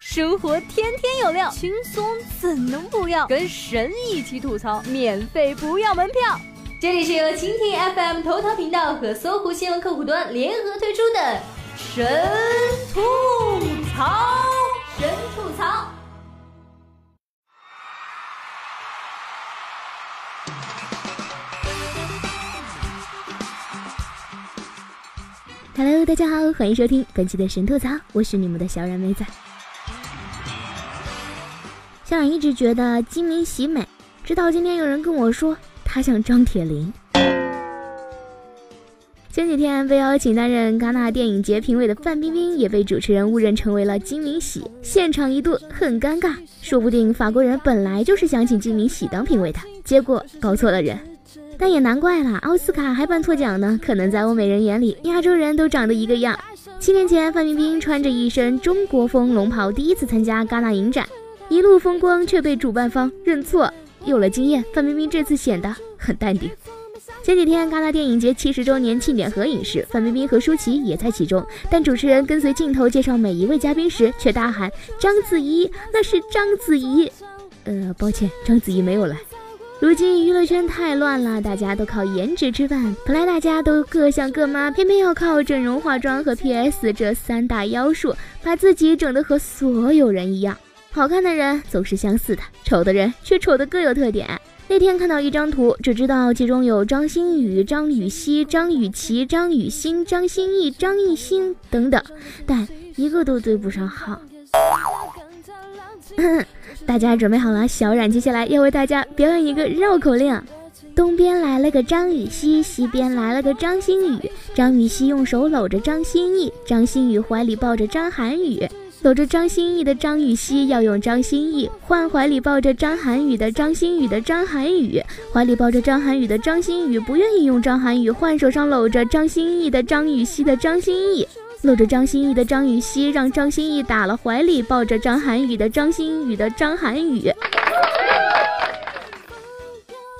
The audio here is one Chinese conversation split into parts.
生活天天有料，轻松怎能不要？跟神一起吐槽，免费不要门票。这里是由蜻蜓 FM 头条频道和搜狐新闻客户端联合推出的神吐槽，神吐槽。Hello，大家好，欢迎收听本期的神吐槽，我是你们的小冉妹子。小冉一直觉得金明喜美，直到今天有人跟我说她像张铁林。前几天被邀请担任戛纳电影节评委的范冰冰也被主持人误认成为了金明喜，现场一度很尴尬。说不定法国人本来就是想请金明喜当评委的，结果搞错了人。但也难怪了，奥斯卡还办错奖呢。可能在欧美人眼里，亚洲人都长得一个样。七年前，范冰冰穿着一身中国风龙袍，第一次参加戛纳影展，一路风光，却被主办方认错。有了经验，范冰冰这次显得很淡定。前几天，戛纳电影节七十周年庆典合影时，范冰冰和舒淇也在其中。但主持人跟随镜头介绍每一位嘉宾时，却大喊：“章子怡，那是章子怡。”呃，抱歉，章子怡没有来。如今娱乐圈太乱了，大家都靠颜值吃饭。本来大家都各像各妈，偏偏要靠整容、化妆和 PS 这三大妖术，把自己整得和所有人一样。好看的人总是相似的，丑的人却丑得各有特点。那天看到一张图，只知道其中有张馨予、张雨绮、张雨绮、张雨欣、张歆艺、张艺兴等等，但一个都对不上号。大家准备好了？小冉接下来要为大家表演一个绕口令：东边来了个张雨绮，西边来了个张馨予。张雨绮用手搂着张歆艺，张馨予怀里抱着张涵予。搂着张歆艺的张雨绮要用张歆艺换怀里抱着张涵予的张馨予的张涵予。怀里抱着张涵予的张馨予不愿意用张涵予换手上搂着张歆艺的张雨绮的张歆艺。搂着张歆艺的张雨绮让张歆艺打了怀里抱着张涵予的张馨予的张涵予。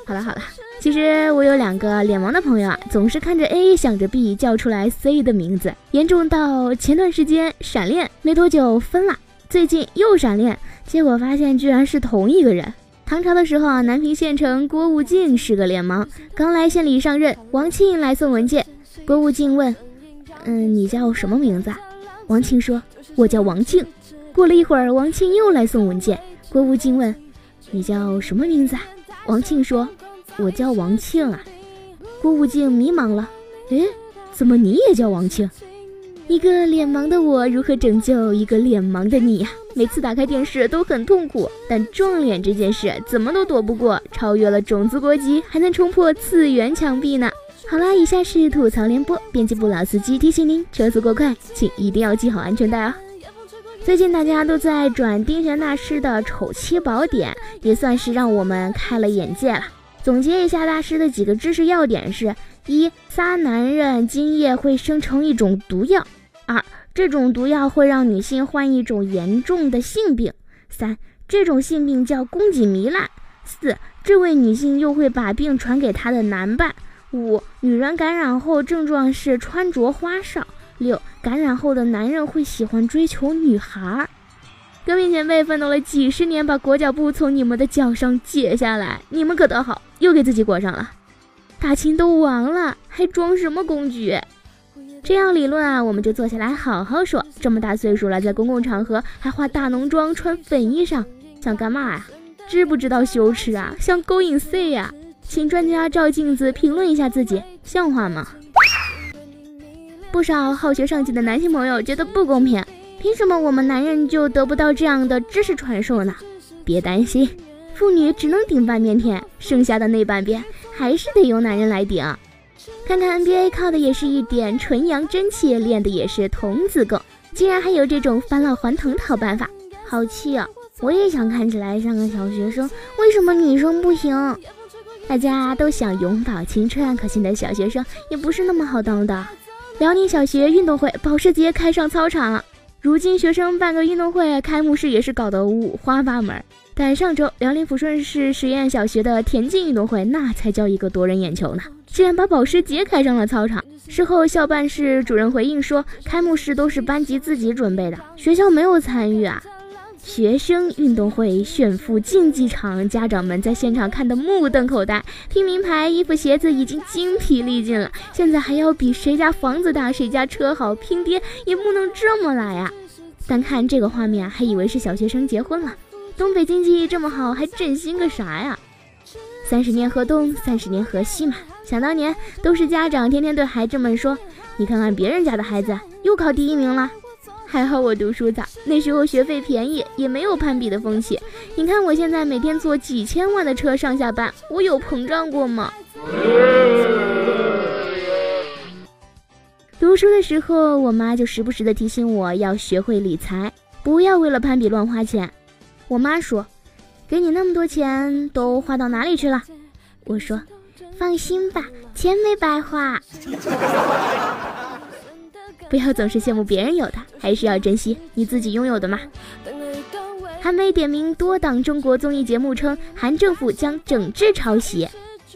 好了好了，其实我有两个脸盲的朋友啊，总是看着 A 想着 B 叫出来 C 的名字，严重到前段时间闪恋没多久分了，最近又闪恋，结果发现居然是同一个人。唐朝的时候啊，南平县城郭务敬是个脸盲，刚来县里上任，王庆来送文件，郭务敬问。嗯，你叫什么名字？王庆说：“我叫王庆。”过了一会儿，王庆又来送文件。郭务敬问：“你叫什么名字？”王庆说：“我叫王庆啊。”郭务敬迷茫了：“诶，怎么你也叫王庆？一个脸盲的我如何拯救一个脸盲的你呀？每次打开电视都很痛苦，但撞脸这件事怎么都躲不过，超越了种族国籍，还能冲破次元墙壁呢。”好啦，以下是吐槽联播，编辑部老司机提醒您：车速过快，请一定要系好安全带哦！最近大家都在转丁玄大师的《丑妻宝典》，也算是让我们开了眼界了。总结一下大师的几个知识要点是：一、仨男人精液会生成一种毒药；二、这种毒药会让女性患一种严重的性病；三、这种性病叫宫颈糜烂；四、这位女性又会把病传给她的男伴。五、女人感染后症状是穿着花哨。六、感染后的男人会喜欢追求女孩。革命前辈奋斗了几十年，把裹脚布从你们的脚上解下来，你们可倒好，又给自己裹上了。大清都亡了，还装什么公举？这样理论啊，我们就坐下来好好说。这么大岁数了，在公共场合还化大浓妆、穿粉衣裳，想干嘛呀？知不知道羞耻啊？想勾引谁呀？请专家照镜子评论一下自己，像话吗？不少好学上进的男性朋友觉得不公平，凭什么我们男人就得不到这样的知识传授呢？别担心，妇女只能顶半边天，剩下的那半边还是得由男人来顶。看看 NBA 靠的也是一点纯阳真气，练的也是童子功，竟然还有这种返老还童的好办法，好气啊！我也想看起来像个小学生，为什么女生不行？大家都想永葆青春，可现在小学生也不是那么好当的。辽宁小学运动会保时捷开上操场，如今学生办个运动会，开幕式也是搞得五花八门。但上周辽宁抚顺市实验小学的田径运动会，那才叫一个夺人眼球呢，竟然把保时捷开上了操场。事后校办室主任回应说，开幕式都是班级自己准备的，学校没有参与啊。学生运动会、炫富竞技场，家长们在现场看得目瞪口呆。拼名牌衣服、鞋子已经精疲力尽了，现在还要比谁家房子大、谁家车好，拼爹也不能这么来呀！单看这个画面，还以为是小学生结婚了。东北经济这么好，还振兴个啥呀？三十年河东，三十年河西嘛。想当年，都是家长天天对孩子们说：“你看看别人家的孩子，又考第一名了。”还好我读书早，那时候学费便宜，也没有攀比的风气。你看我现在每天坐几千万的车上下班，我有膨胀过吗？读书的时候，我妈就时不时的提醒我要学会理财，不要为了攀比乱花钱。我妈说：“给你那么多钱，都花到哪里去了？”我说。放心吧，钱没白花。不要总是羡慕别人有的，还是要珍惜你自己拥有的嘛。韩媒点名多档中国综艺节目称，韩政府将整治抄袭。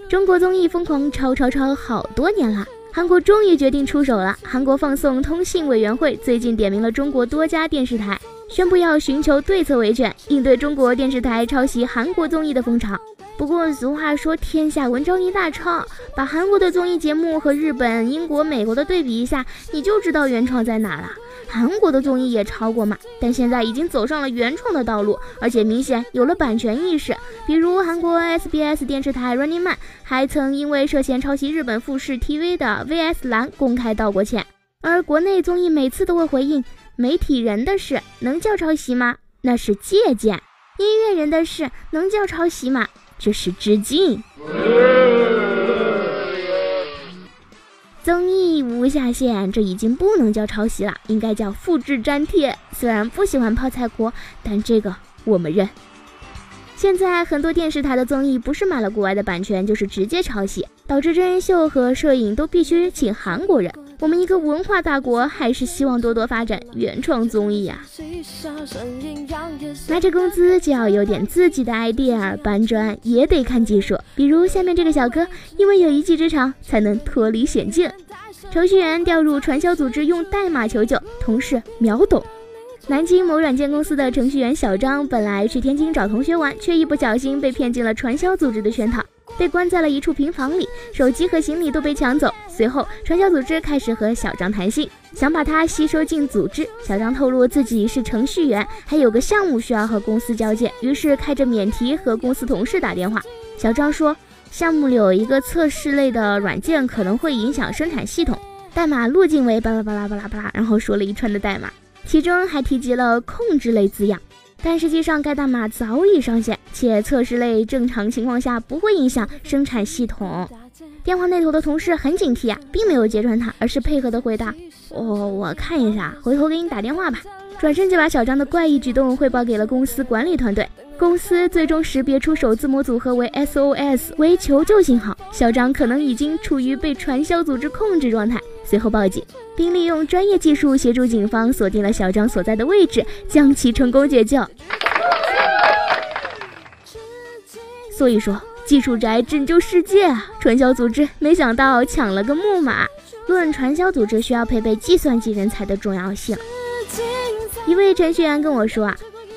中国综艺疯狂抄抄抄好多年了，韩国终于决定出手了。韩国放送通信委员会最近点名了中国多家电视台，宣布要寻求对策维权，应对中国电视台抄袭韩国综艺的风潮。不过俗话说，天下文章一大抄，把韩国的综艺节目和日本、英国、美国的对比一下，你就知道原创在哪了。韩国的综艺也抄过嘛，但现在已经走上了原创的道路，而且明显有了版权意识。比如韩国 SBS 电视台 Running Man 还曾因为涉嫌抄袭日本富士 TV 的 VS 蓝公开道过歉，而国内综艺每次都会回应：媒体人的事能叫抄袭吗？那是借鉴。音乐人的事能叫抄袭吗？这是致敬。综艺无下限，这已经不能叫抄袭了，应该叫复制粘贴。虽然不喜欢泡菜锅，但这个我们认。现在很多电视台的综艺不是买了国外的版权，就是直接抄袭，导致真人秀和摄影都必须请韩国人。我们一个文化大国，还是希望多多发展原创综艺啊。拿着工资就要有点自己的 idea，搬砖也得看技术。比如下面这个小哥，因为有一技之长，才能脱离险境。程序员掉入传销组织，用代码求救，同事秒懂。南京某软件公司的程序员小张，本来去天津找同学玩，却一不小心被骗进了传销组织的圈套。被关在了一处平房里，手机和行李都被抢走。随后，传销组织开始和小张谈心，想把他吸收进组织。小张透露自己是程序员，还有个项目需要和公司交接，于是开着免提和公司同事打电话。小张说，项目里有一个测试类的软件，可能会影响生产系统，代码路径为巴拉巴拉巴拉巴拉，然后说了一串的代码，其中还提及了控制类字样。但实际上，该代码早已上线，且测试类正常情况下不会影响生产系统。电话那头的同事很警惕啊，并没有揭穿他，而是配合的回答：“哦，我看一下，回头给你打电话吧。”转身就把小张的怪异举动汇报给了公司管理团队。公司最终识别出首字母组合为 SOS，为求救信号。小张可能已经处于被传销组织控制状态，随后报警，并利用专业技术协助警方锁定了小张所在的位置，将其成功解救。所以说，技术宅拯救世界啊！传销组织没想到抢了个木马。论传销组织需要配备计算机人才的重要性，一位程序员跟我说啊。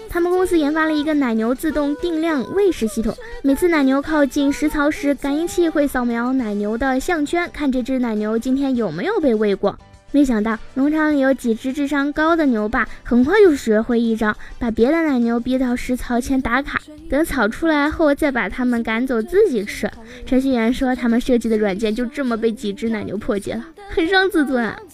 他们公司研发了一个奶牛自动定量喂食系统，每次奶牛靠近食槽时，感应器会扫描奶牛的项圈，看这只奶牛今天有没有被喂过。没想到农场里有几只智商高的牛爸，很快就学会一招，把别的奶牛逼到食槽前打卡，等草出来后再把它们赶走自己吃。程序员说，他们设计的软件就这么被几只奶牛破解了，很伤自尊啊。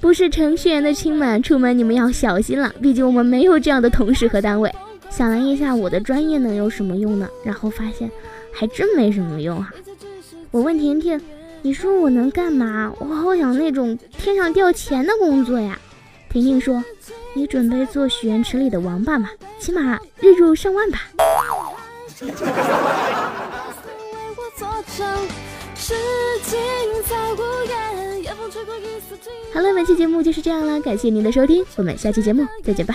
不是程序员的亲们，出门你们要小心了。毕竟我们没有这样的同事和单位。想了一下，我的专业能有什么用呢？然后发现，还真没什么用哈。我问婷婷：“你说我能干嘛？我好想那种天上掉钱的工作呀。”婷婷说：“你准备做许愿池里的王八吗？起码日入上万吧。”好了，本期节目就是这样了，感谢您的收听，我们下期节目再见吧。